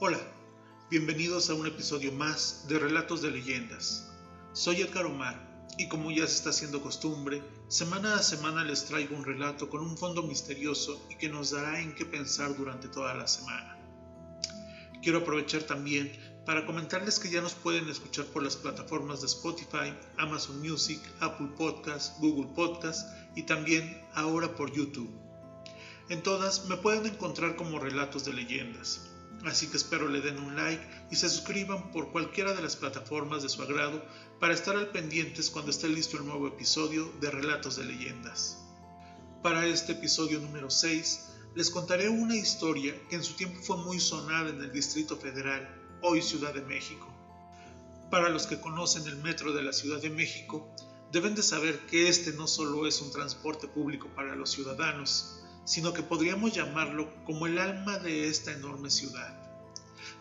Hola, bienvenidos a un episodio más de Relatos de Leyendas. Soy Edgar Omar y como ya se está haciendo costumbre, semana a semana les traigo un relato con un fondo misterioso y que nos dará en qué pensar durante toda la semana. Quiero aprovechar también para comentarles que ya nos pueden escuchar por las plataformas de Spotify, Amazon Music, Apple Podcast, Google Podcast y también ahora por YouTube. En todas me pueden encontrar como relatos de leyendas. Así que espero le den un like y se suscriban por cualquiera de las plataformas de su agrado para estar al pendientes cuando esté listo el nuevo episodio de Relatos de Leyendas. Para este episodio número 6 les contaré una historia que en su tiempo fue muy sonada en el Distrito Federal, hoy Ciudad de México. Para los que conocen el metro de la Ciudad de México, deben de saber que este no solo es un transporte público para los ciudadanos, sino que podríamos llamarlo como el alma de esta enorme ciudad,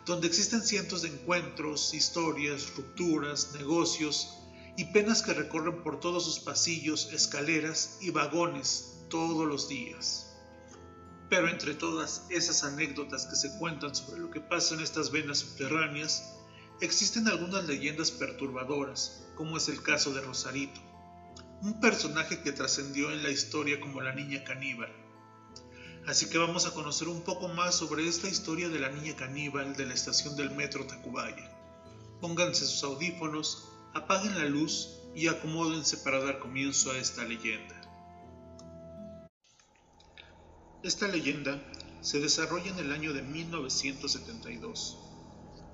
donde existen cientos de encuentros, historias, rupturas, negocios y penas que recorren por todos sus pasillos, escaleras y vagones todos los días. Pero entre todas esas anécdotas que se cuentan sobre lo que pasa en estas venas subterráneas, existen algunas leyendas perturbadoras, como es el caso de Rosarito, un personaje que trascendió en la historia como la niña caníbal Así que vamos a conocer un poco más sobre esta historia de la niña caníbal de la estación del metro Tacubaya. Pónganse sus audífonos, apaguen la luz y acomódense para dar comienzo a esta leyenda. Esta leyenda se desarrolla en el año de 1972.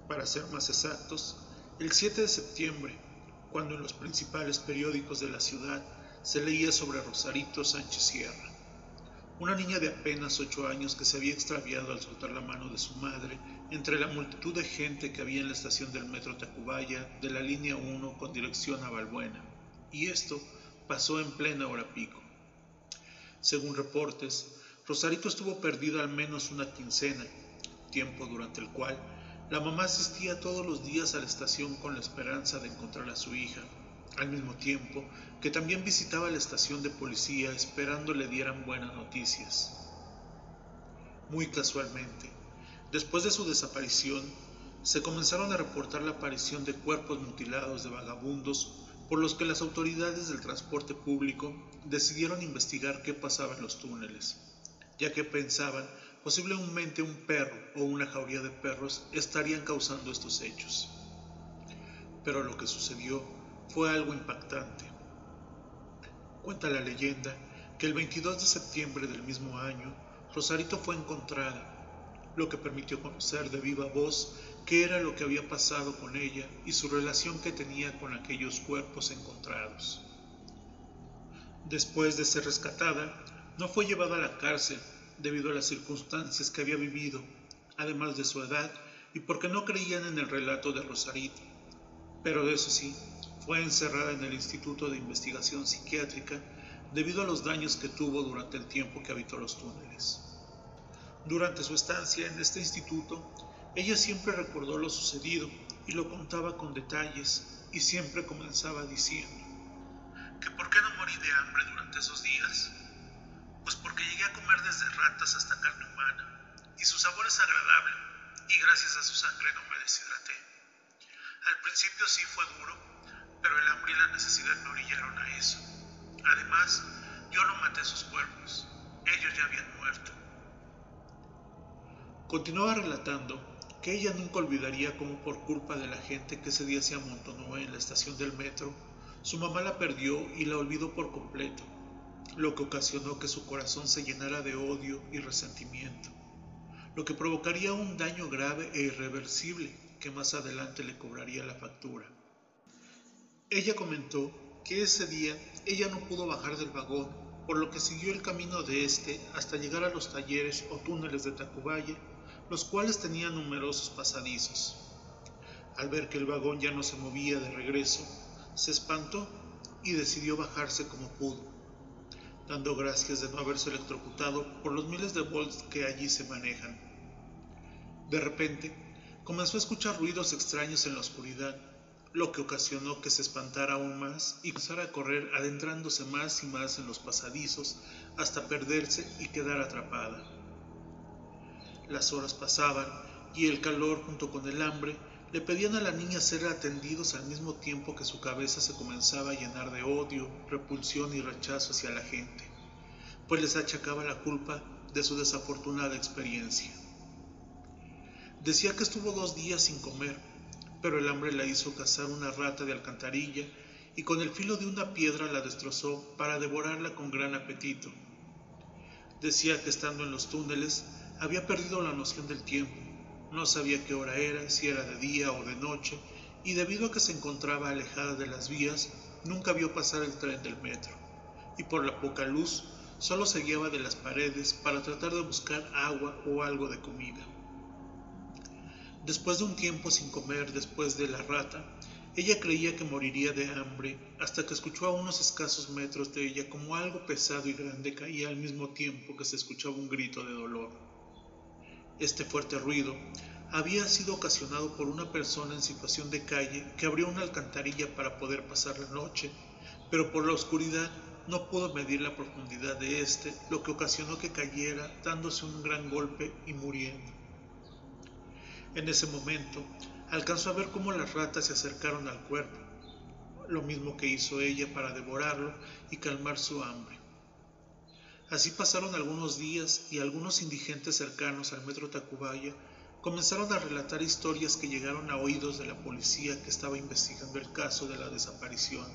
Para ser más exactos, el 7 de septiembre, cuando en los principales periódicos de la ciudad se leía sobre Rosarito Sánchez Sierra una niña de apenas ocho años que se había extraviado al soltar la mano de su madre entre la multitud de gente que había en la estación del metro Tacubaya de la línea 1 con dirección a Balbuena. Y esto pasó en plena hora pico. Según reportes, Rosarito estuvo perdida al menos una quincena, tiempo durante el cual la mamá asistía todos los días a la estación con la esperanza de encontrar a su hija, al mismo tiempo que también visitaba la estación de policía esperando le dieran buenas noticias. Muy casualmente, después de su desaparición, se comenzaron a reportar la aparición de cuerpos mutilados de vagabundos por los que las autoridades del transporte público decidieron investigar qué pasaba en los túneles, ya que pensaban posiblemente un perro o una jauría de perros estarían causando estos hechos. Pero lo que sucedió fue algo impactante. Cuenta la leyenda que el 22 de septiembre del mismo año, Rosarito fue encontrada, lo que permitió conocer de viva voz qué era lo que había pasado con ella y su relación que tenía con aquellos cuerpos encontrados. Después de ser rescatada, no fue llevada a la cárcel debido a las circunstancias que había vivido, además de su edad y porque no creían en el relato de Rosarito. Pero de eso sí, fue encerrada en el Instituto de Investigación Psiquiátrica debido a los daños que tuvo durante el tiempo que habitó los túneles. Durante su estancia en este instituto, ella siempre recordó lo sucedido y lo contaba con detalles y siempre comenzaba diciendo que por qué no morí de hambre durante esos días. Pues porque llegué a comer desde ratas hasta carne humana y su sabor es agradable y gracias a su sangre no me deshidraté. Al principio sí fue duro pero el hambre y la necesidad me orillaron a eso. Además, yo no maté sus cuerpos, ellos ya habían muerto. Continuaba relatando que ella nunca olvidaría cómo por culpa de la gente que ese día se amontonó en la estación del metro, su mamá la perdió y la olvidó por completo, lo que ocasionó que su corazón se llenara de odio y resentimiento, lo que provocaría un daño grave e irreversible que más adelante le cobraría la factura. Ella comentó que ese día ella no pudo bajar del vagón, por lo que siguió el camino de este hasta llegar a los talleres o túneles de Tacubaya, los cuales tenían numerosos pasadizos. Al ver que el vagón ya no se movía de regreso, se espantó y decidió bajarse como pudo, dando gracias de no haberse electrocutado por los miles de volts que allí se manejan. De repente, comenzó a escuchar ruidos extraños en la oscuridad lo que ocasionó que se espantara aún más y comenzara a correr adentrándose más y más en los pasadizos hasta perderse y quedar atrapada. Las horas pasaban y el calor junto con el hambre le pedían a la niña ser atendidos al mismo tiempo que su cabeza se comenzaba a llenar de odio, repulsión y rechazo hacia la gente, pues les achacaba la culpa de su desafortunada experiencia. Decía que estuvo dos días sin comer, pero el hambre la hizo cazar una rata de alcantarilla y con el filo de una piedra la destrozó para devorarla con gran apetito. Decía que estando en los túneles había perdido la noción del tiempo, no sabía qué hora era, si era de día o de noche, y debido a que se encontraba alejada de las vías, nunca vio pasar el tren del metro, y por la poca luz solo se guiaba de las paredes para tratar de buscar agua o algo de comida. Después de un tiempo sin comer después de la rata, ella creía que moriría de hambre hasta que escuchó a unos escasos metros de ella como algo pesado y grande caía al mismo tiempo que se escuchaba un grito de dolor. Este fuerte ruido había sido ocasionado por una persona en situación de calle que abrió una alcantarilla para poder pasar la noche, pero por la oscuridad no pudo medir la profundidad de este, lo que ocasionó que cayera dándose un gran golpe y muriendo. En ese momento, alcanzó a ver cómo las ratas se acercaron al cuerpo, lo mismo que hizo ella para devorarlo y calmar su hambre. Así pasaron algunos días y algunos indigentes cercanos al metro Tacubaya comenzaron a relatar historias que llegaron a oídos de la policía que estaba investigando el caso de la desaparición.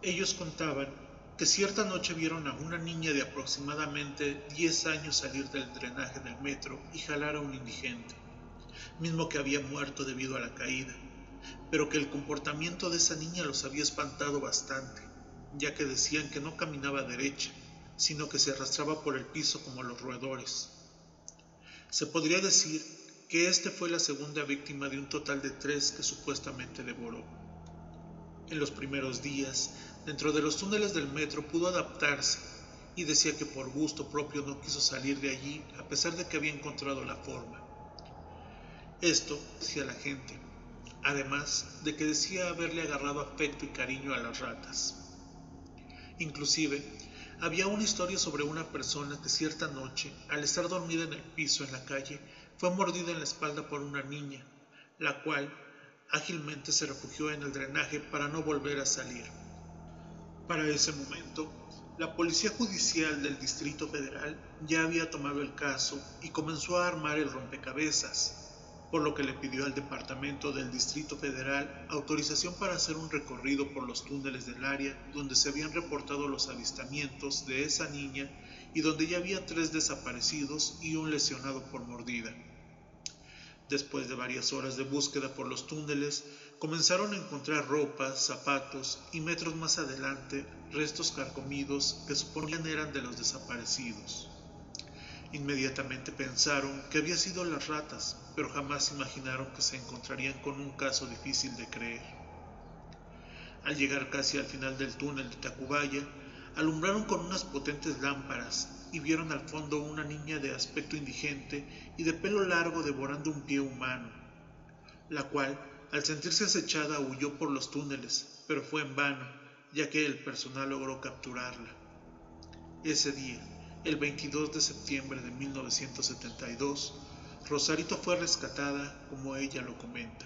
Ellos contaban que cierta noche vieron a una niña de aproximadamente 10 años salir del drenaje del metro y jalar a un indigente mismo que había muerto debido a la caída, pero que el comportamiento de esa niña los había espantado bastante, ya que decían que no caminaba derecha, sino que se arrastraba por el piso como los roedores. Se podría decir que este fue la segunda víctima de un total de tres que supuestamente devoró. En los primeros días, dentro de los túneles del metro pudo adaptarse y decía que por gusto propio no quiso salir de allí a pesar de que había encontrado la forma. Esto decía la gente, además de que decía haberle agarrado afecto y cariño a las ratas. Inclusive, había una historia sobre una persona que cierta noche, al estar dormida en el piso en la calle, fue mordida en la espalda por una niña, la cual ágilmente se refugió en el drenaje para no volver a salir. Para ese momento, la Policía Judicial del Distrito Federal ya había tomado el caso y comenzó a armar el rompecabezas, por lo que le pidió al Departamento del Distrito Federal autorización para hacer un recorrido por los túneles del área donde se habían reportado los avistamientos de esa niña y donde ya había tres desaparecidos y un lesionado por mordida. Después de varias horas de búsqueda por los túneles, comenzaron a encontrar ropas, zapatos y metros más adelante restos carcomidos que suponían eran de los desaparecidos. Inmediatamente pensaron que había sido las ratas, pero jamás imaginaron que se encontrarían con un caso difícil de creer. Al llegar casi al final del túnel de Tacubaya, alumbraron con unas potentes lámparas y vieron al fondo una niña de aspecto indigente y de pelo largo devorando un pie humano, la cual, al sentirse acechada, huyó por los túneles, pero fue en vano, ya que el personal logró capturarla. Ese día, el 22 de septiembre de 1972, Rosarito fue rescatada como ella lo comenta.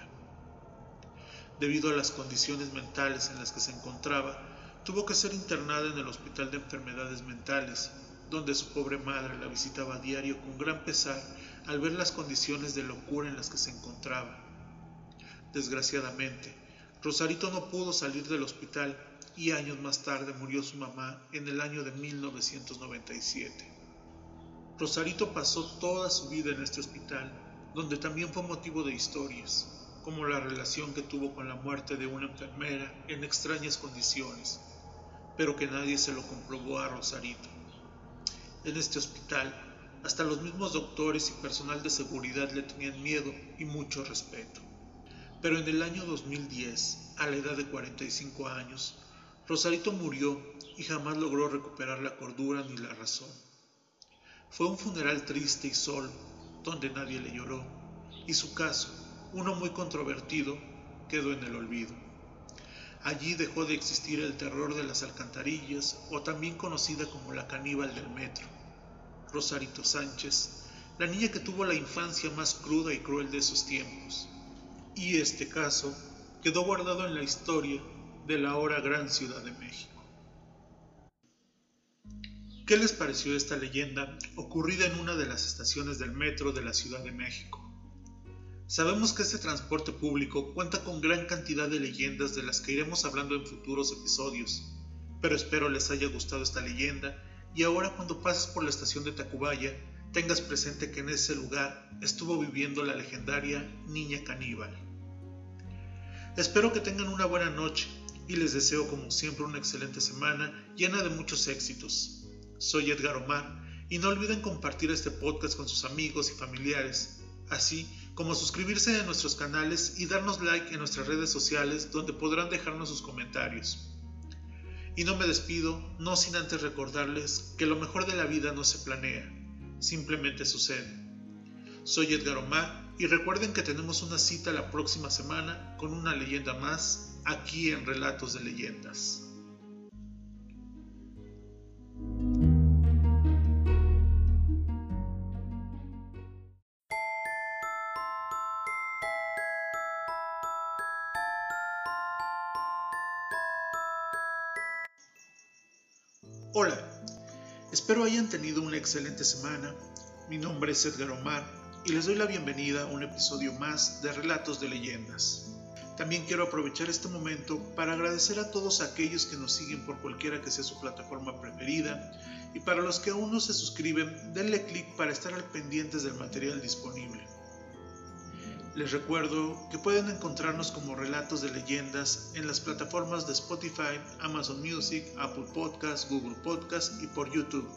Debido a las condiciones mentales en las que se encontraba, tuvo que ser internada en el Hospital de Enfermedades Mentales, donde su pobre madre la visitaba a diario con gran pesar al ver las condiciones de locura en las que se encontraba. Desgraciadamente, Rosarito no pudo salir del hospital y años más tarde murió su mamá en el año de 1997. Rosarito pasó toda su vida en este hospital, donde también fue motivo de historias, como la relación que tuvo con la muerte de una enfermera en extrañas condiciones, pero que nadie se lo comprobó a Rosarito. En este hospital, hasta los mismos doctores y personal de seguridad le tenían miedo y mucho respeto. Pero en el año 2010, a la edad de 45 años, Rosarito murió y jamás logró recuperar la cordura ni la razón. Fue un funeral triste y solo, donde nadie le lloró, y su caso, uno muy controvertido, quedó en el olvido. Allí dejó de existir el terror de las alcantarillas, o también conocida como la caníbal del metro. Rosarito Sánchez la niña que tuvo la infancia más cruda y cruel de esos tiempos. Y este caso quedó guardado en la historia de la ahora gran Ciudad de México. ¿Qué les pareció esta leyenda ocurrida en una de las estaciones del metro de la Ciudad de México? Sabemos que este transporte público cuenta con gran cantidad de leyendas de las que iremos hablando en futuros episodios, pero espero les haya gustado esta leyenda y ahora cuando pases por la estación de Tacubaya tengas presente que en ese lugar estuvo viviendo la legendaria Niña Caníbal. Espero que tengan una buena noche y les deseo como siempre una excelente semana llena de muchos éxitos. Soy Edgar Omar y no olviden compartir este podcast con sus amigos y familiares, así como suscribirse a nuestros canales y darnos like en nuestras redes sociales donde podrán dejarnos sus comentarios. Y no me despido, no sin antes recordarles que lo mejor de la vida no se planea, simplemente sucede. Soy Edgar Omar y recuerden que tenemos una cita la próxima semana con una leyenda más aquí en Relatos de Leyendas. Hola, espero hayan tenido una excelente semana. Mi nombre es Edgar Omar y les doy la bienvenida a un episodio más de Relatos de Leyendas. También quiero aprovechar este momento para agradecer a todos aquellos que nos siguen por cualquiera que sea su plataforma preferida y para los que aún no se suscriben, denle clic para estar al pendientes del material disponible. Les recuerdo que pueden encontrarnos como relatos de leyendas en las plataformas de Spotify, Amazon Music, Apple Podcasts, Google Podcasts y por YouTube.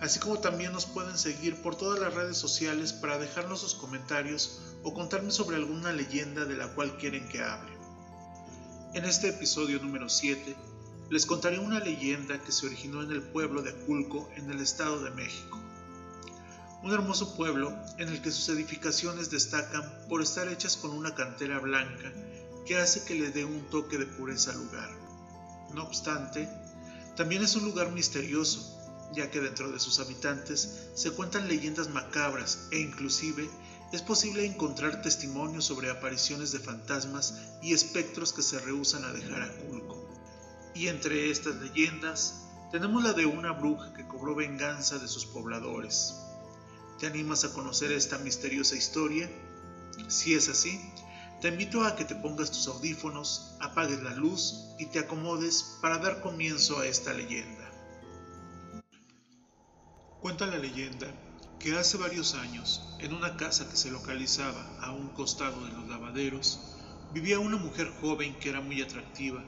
Así como también nos pueden seguir por todas las redes sociales para dejarnos sus comentarios o contarme sobre alguna leyenda de la cual quieren que hable. En este episodio número 7 les contaré una leyenda que se originó en el pueblo de Aculco en el Estado de México un hermoso pueblo en el que sus edificaciones destacan por estar hechas con una cantera blanca que hace que le dé un toque de pureza al lugar. No obstante, también es un lugar misterioso, ya que dentro de sus habitantes se cuentan leyendas macabras e inclusive es posible encontrar testimonios sobre apariciones de fantasmas y espectros que se rehusan a dejar a Culco. Y entre estas leyendas tenemos la de una bruja que cobró venganza de sus pobladores. ¿Te animas a conocer esta misteriosa historia? Si es así, te invito a que te pongas tus audífonos, apagues la luz y te acomodes para dar comienzo a esta leyenda. Cuenta la leyenda que hace varios años, en una casa que se localizaba a un costado de los lavaderos, vivía una mujer joven que era muy atractiva,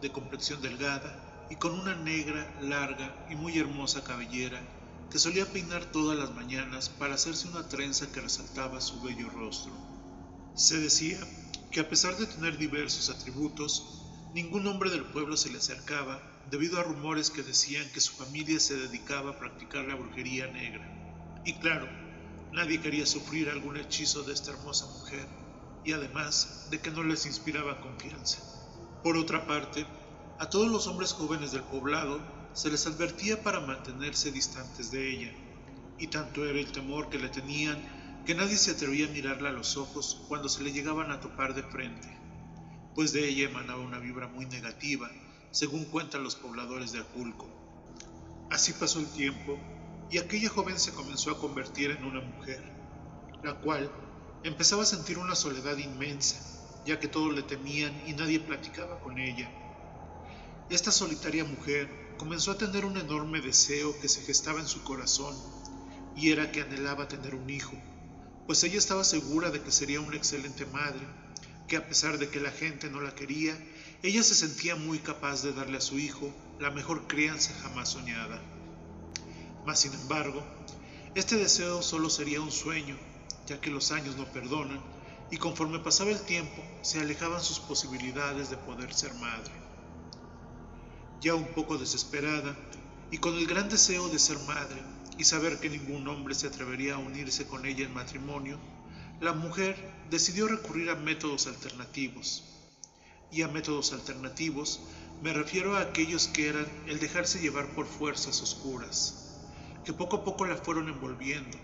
de complexión delgada y con una negra, larga y muy hermosa cabellera que solía peinar todas las mañanas para hacerse una trenza que resaltaba su bello rostro. Se decía que a pesar de tener diversos atributos, ningún hombre del pueblo se le acercaba debido a rumores que decían que su familia se dedicaba a practicar la brujería negra. Y claro, nadie quería sufrir algún hechizo de esta hermosa mujer, y además de que no les inspiraba confianza. Por otra parte, a todos los hombres jóvenes del poblado se les advertía para mantenerse distantes de ella, y tanto era el temor que le tenían que nadie se atrevía a mirarla a los ojos cuando se le llegaban a topar de frente, pues de ella emanaba una vibra muy negativa, según cuentan los pobladores de Aculco. Así pasó el tiempo y aquella joven se comenzó a convertir en una mujer, la cual empezaba a sentir una soledad inmensa, ya que todos le temían y nadie platicaba con ella. Esta solitaria mujer comenzó a tener un enorme deseo que se gestaba en su corazón, y era que anhelaba tener un hijo, pues ella estaba segura de que sería una excelente madre, que a pesar de que la gente no la quería, ella se sentía muy capaz de darle a su hijo la mejor crianza jamás soñada. Mas sin embargo, este deseo solo sería un sueño, ya que los años no perdonan, y conforme pasaba el tiempo se alejaban sus posibilidades de poder ser madre ya un poco desesperada y con el gran deseo de ser madre y saber que ningún hombre se atrevería a unirse con ella en matrimonio, la mujer decidió recurrir a métodos alternativos. Y a métodos alternativos me refiero a aquellos que eran el dejarse llevar por fuerzas oscuras, que poco a poco la fueron envolviendo,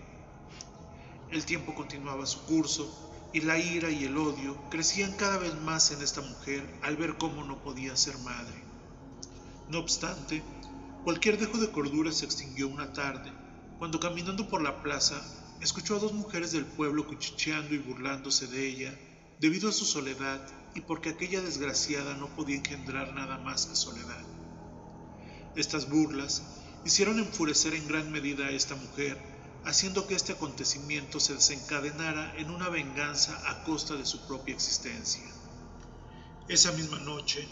El tiempo continuaba su curso y la ira y el odio crecían cada vez más en esta mujer al ver cómo no podía ser madre. No obstante, cualquier dejo de cordura se extinguió una tarde, cuando caminando por la plaza escuchó a dos mujeres del pueblo cuchicheando y burlándose de ella, debido a su soledad y porque aquella desgraciada no podía engendrar nada más que soledad. Estas burlas hicieron enfurecer en gran medida a esta mujer, haciendo que este acontecimiento se desencadenara en una venganza a costa de su propia existencia. Esa misma noche,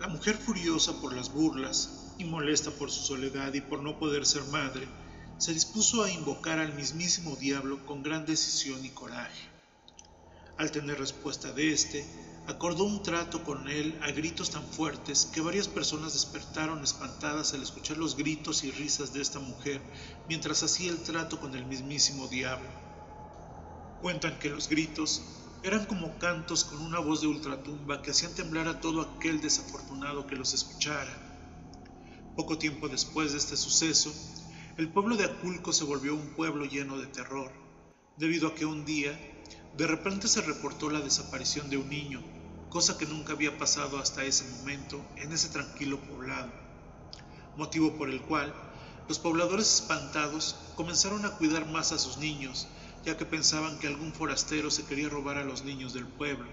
la mujer furiosa por las burlas y molesta por su soledad y por no poder ser madre, se dispuso a invocar al mismísimo diablo con gran decisión y coraje. Al tener respuesta de éste, acordó un trato con él a gritos tan fuertes que varias personas despertaron espantadas al escuchar los gritos y risas de esta mujer mientras hacía el trato con el mismísimo diablo. Cuentan que los gritos eran como cantos con una voz de ultratumba que hacían temblar a todo aquel desafortunado que los escuchara. Poco tiempo después de este suceso, el pueblo de Aculco se volvió un pueblo lleno de terror, debido a que un día de repente se reportó la desaparición de un niño, cosa que nunca había pasado hasta ese momento en ese tranquilo poblado, motivo por el cual los pobladores espantados comenzaron a cuidar más a sus niños, ya que pensaban que algún forastero se quería robar a los niños del pueblo.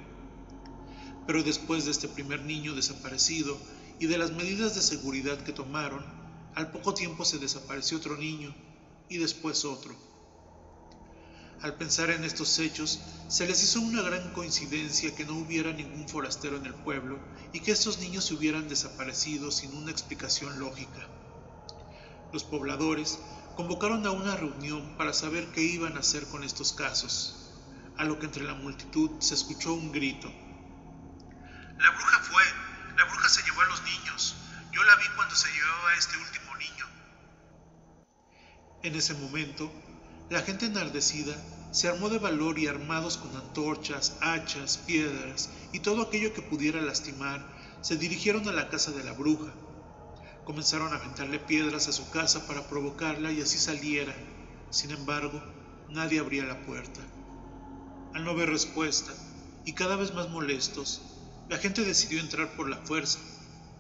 Pero después de este primer niño desaparecido y de las medidas de seguridad que tomaron, al poco tiempo se desapareció otro niño y después otro. Al pensar en estos hechos, se les hizo una gran coincidencia que no hubiera ningún forastero en el pueblo y que estos niños se hubieran desaparecido sin una explicación lógica. Los pobladores convocaron a una reunión para saber qué iban a hacer con estos casos, a lo que entre la multitud se escuchó un grito. La bruja fue, la bruja se llevó a los niños, yo la vi cuando se llevaba a este último niño. En ese momento, la gente enardecida se armó de valor y armados con antorchas, hachas, piedras y todo aquello que pudiera lastimar, se dirigieron a la casa de la bruja. Comenzaron a aventarle piedras a su casa para provocarla y así saliera. Sin embargo, nadie abría la puerta. Al no ver respuesta, y cada vez más molestos, la gente decidió entrar por la fuerza.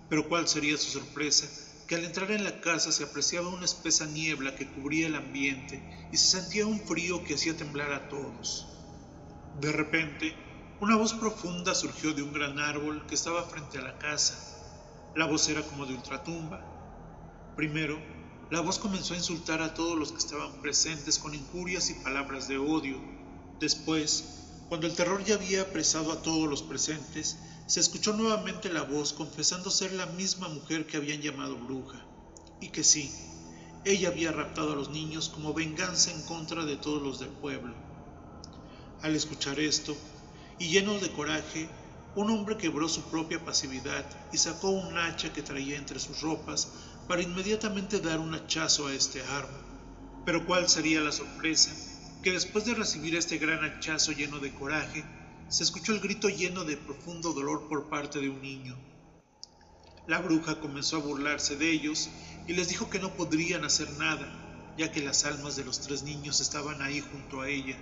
Pero cuál sería su sorpresa que al entrar en la casa se apreciaba una espesa niebla que cubría el ambiente y se sentía un frío que hacía temblar a todos. De repente, una voz profunda surgió de un gran árbol que estaba frente a la casa. La voz era como de ultratumba. Primero, la voz comenzó a insultar a todos los que estaban presentes con injurias y palabras de odio. Después, cuando el terror ya había apresado a todos los presentes, se escuchó nuevamente la voz confesando ser la misma mujer que habían llamado bruja, y que sí, ella había raptado a los niños como venganza en contra de todos los del pueblo. Al escuchar esto, y lleno de coraje, un hombre quebró su propia pasividad y sacó un hacha que traía entre sus ropas para inmediatamente dar un hachazo a este árbol. Pero cuál sería la sorpresa, que después de recibir este gran hachazo lleno de coraje, se escuchó el grito lleno de profundo dolor por parte de un niño. La bruja comenzó a burlarse de ellos y les dijo que no podrían hacer nada, ya que las almas de los tres niños estaban ahí junto a ella.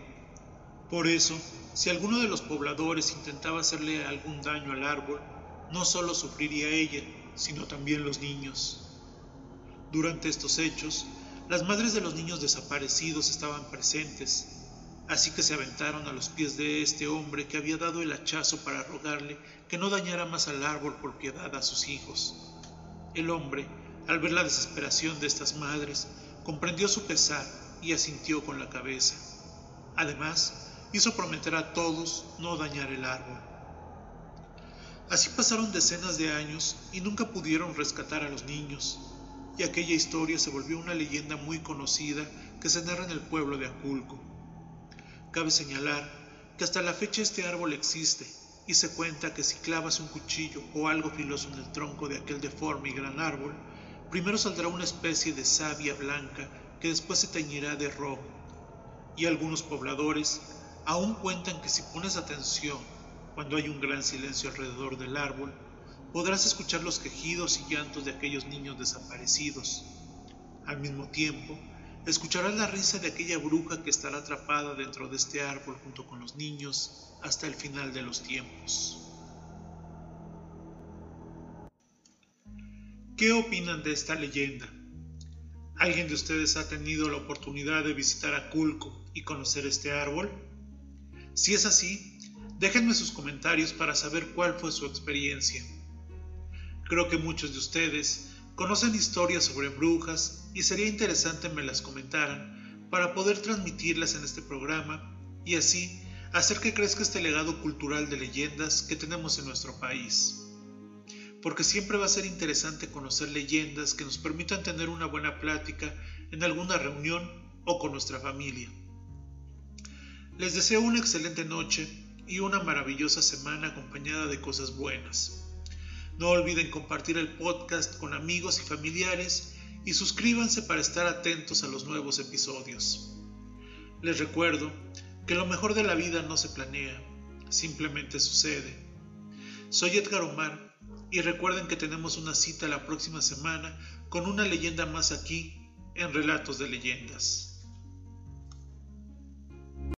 Por eso, si alguno de los pobladores intentaba hacerle algún daño al árbol, no solo sufriría ella, sino también los niños. Durante estos hechos, las madres de los niños desaparecidos estaban presentes Así que se aventaron a los pies de este hombre que había dado el hachazo para rogarle que no dañara más al árbol por piedad a sus hijos. El hombre, al ver la desesperación de estas madres, comprendió su pesar y asintió con la cabeza. Además, hizo prometer a todos no dañar el árbol. Así pasaron decenas de años y nunca pudieron rescatar a los niños, y aquella historia se volvió una leyenda muy conocida que se narra en el pueblo de Aculco. Cabe señalar que hasta la fecha este árbol existe y se cuenta que si clavas un cuchillo o algo filoso en el tronco de aquel deforme y gran árbol, primero saldrá una especie de savia blanca que después se teñirá de rojo. Y algunos pobladores aún cuentan que si pones atención cuando hay un gran silencio alrededor del árbol, podrás escuchar los quejidos y llantos de aquellos niños desaparecidos. Al mismo tiempo, escucharás la risa de aquella bruja que estará atrapada dentro de este árbol junto con los niños hasta el final de los tiempos. ¿Qué opinan de esta leyenda? ¿Alguien de ustedes ha tenido la oportunidad de visitar Aculco y conocer este árbol? Si es así, déjenme sus comentarios para saber cuál fue su experiencia. Creo que muchos de ustedes conocen historias sobre brujas y sería interesante me las comentaran para poder transmitirlas en este programa y así hacer que crezca este legado cultural de leyendas que tenemos en nuestro país. Porque siempre va a ser interesante conocer leyendas que nos permitan tener una buena plática en alguna reunión o con nuestra familia. Les deseo una excelente noche y una maravillosa semana acompañada de cosas buenas. No olviden compartir el podcast con amigos y familiares y suscríbanse para estar atentos a los nuevos episodios. Les recuerdo que lo mejor de la vida no se planea, simplemente sucede. Soy Edgar Omar y recuerden que tenemos una cita la próxima semana con una leyenda más aquí en Relatos de Leyendas.